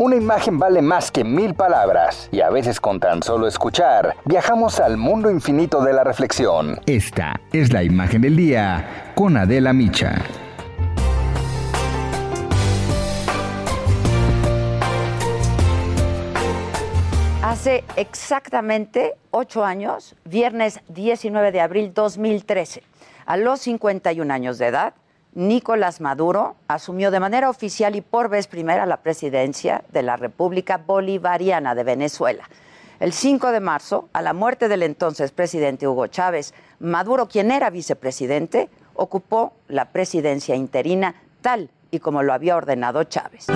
Una imagen vale más que mil palabras y a veces con tan solo escuchar viajamos al mundo infinito de la reflexión. Esta es la imagen del día con Adela Micha. Hace exactamente ocho años, viernes 19 de abril 2013, a los 51 años de edad, Nicolás Maduro asumió de manera oficial y por vez primera la presidencia de la República Bolivariana de Venezuela. El 5 de marzo, a la muerte del entonces presidente Hugo Chávez, Maduro, quien era vicepresidente, ocupó la presidencia interina tal y como lo había ordenado Chávez.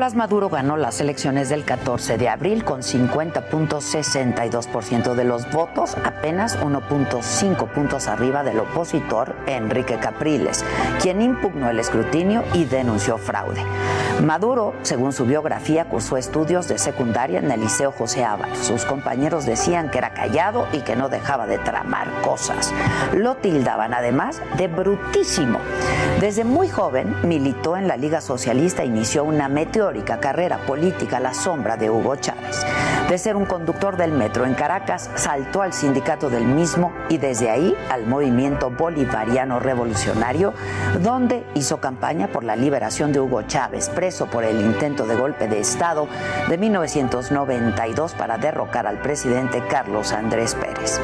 Maduro ganó las elecciones del 14 de abril con 50.62% de los votos, apenas 1.5 puntos arriba del opositor Enrique Capriles, quien impugnó el escrutinio y denunció fraude. Maduro, según su biografía, cursó estudios de secundaria en el Liceo José Ábalos. Sus compañeros decían que era callado y que no dejaba de tramar cosas. Lo tildaban además de brutísimo. Desde muy joven militó en la Liga Socialista e inició una meteórica carrera política a la sombra de Hugo Chávez. De ser un conductor del metro en Caracas, saltó al sindicato del mismo y desde ahí al movimiento bolivariano revolucionario, donde hizo campaña por la liberación de Hugo Chávez, preso por el intento de golpe de Estado de 1992 para derrocar al presidente Carlos Andrés Pérez.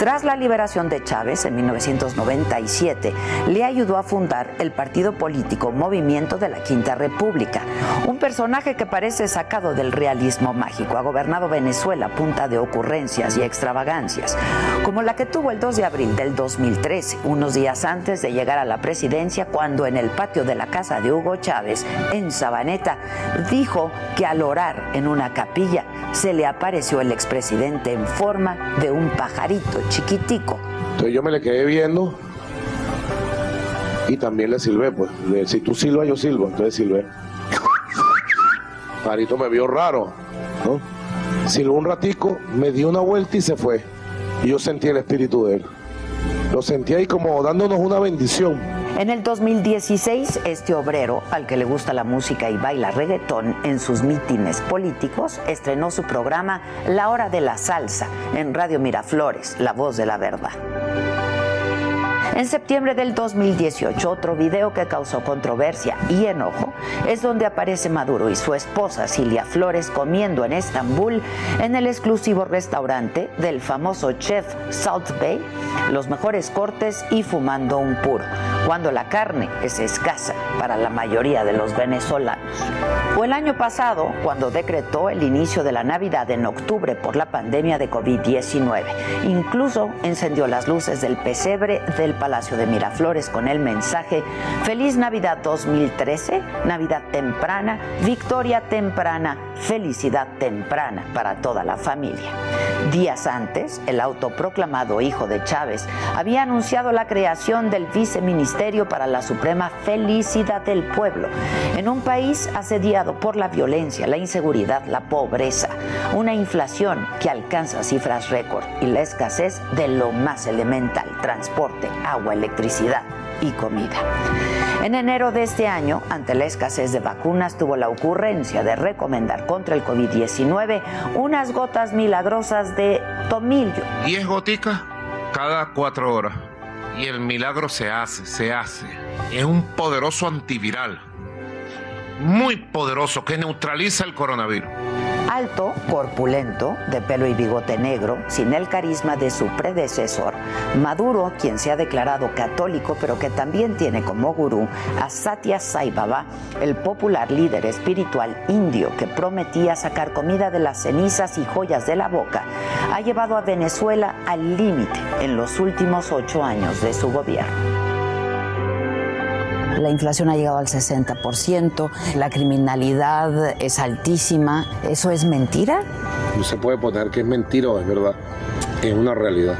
Tras la liberación de Chávez en 1997, le ayudó a fundar el partido político Movimiento de la Quinta República, un personaje que parece sacado del realismo mágico. Ha gobernado Venezuela punta de ocurrencias y extravagancias, como la que tuvo el 2 de abril del 2013, unos días antes de llegar a la presidencia, cuando en el patio de la casa de Hugo Chávez, en Sabaneta, dijo que al orar en una capilla se le apareció el expresidente en forma de un pajarito chiquitico. Entonces yo me le quedé viendo y también le silbé, pues. Si tú silbas, yo silbo, entonces silbé. Pajarito me vio raro, ¿no? Silbó un ratico, me dio una vuelta y se fue. Y yo sentí el espíritu de él. Lo sentí ahí como dándonos una bendición. En el 2016, este obrero, al que le gusta la música y baila reggaetón en sus mítines políticos, estrenó su programa La Hora de la Salsa en Radio Miraflores, La Voz de la Verdad. En septiembre del 2018, otro video que causó controversia y enojo es donde aparece Maduro y su esposa Cilia Flores comiendo en Estambul en el exclusivo restaurante del famoso chef South Bay, los mejores cortes y fumando un puro, cuando la carne es escasa para la mayoría de los venezolanos. O el año pasado, cuando decretó el inicio de la Navidad en octubre por la pandemia de COVID-19. Incluso encendió las luces del pesebre del Palacio de Miraflores con el mensaje Feliz Navidad 2013, Navidad temprana, victoria temprana, felicidad temprana para toda la familia. Días antes, el autoproclamado hijo de Chávez había anunciado la creación del Viceministerio para la Suprema Felicidad del Pueblo, en un país asediado por la violencia, la inseguridad, la pobreza, una inflación que alcanza cifras récord y la escasez de lo más elemental, transporte, agua, electricidad y comida. En enero de este año, ante la escasez de vacunas, tuvo la ocurrencia de recomendar contra el COVID-19 unas gotas milagrosas de tomillo. 10 goticas cada cuatro horas. Y el milagro se hace, se hace. Es un poderoso antiviral. Muy poderoso que neutraliza el coronavirus. Alto, corpulento, de pelo y bigote negro, sin el carisma de su predecesor, Maduro, quien se ha declarado católico pero que también tiene como gurú a Satya Sai Baba, el popular líder espiritual indio que prometía sacar comida de las cenizas y joyas de la boca, ha llevado a Venezuela al límite en los últimos ocho años de su gobierno. La inflación ha llegado al 60%, la criminalidad es altísima. ¿Eso es mentira? No se puede poner que es mentira o es verdad. Es una realidad.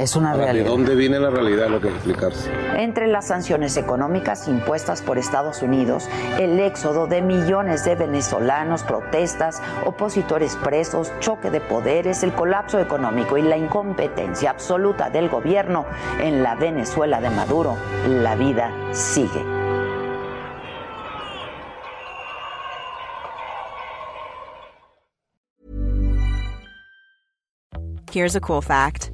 Es una realidad. ¿De dónde viene la realidad? Lo que explicarse. Entre las sanciones económicas impuestas por Estados Unidos, el éxodo de millones de venezolanos, protestas, opositores presos, choque de poderes, el colapso económico y la incompetencia absoluta del gobierno en la Venezuela de Maduro, la vida sigue. Here's a cool fact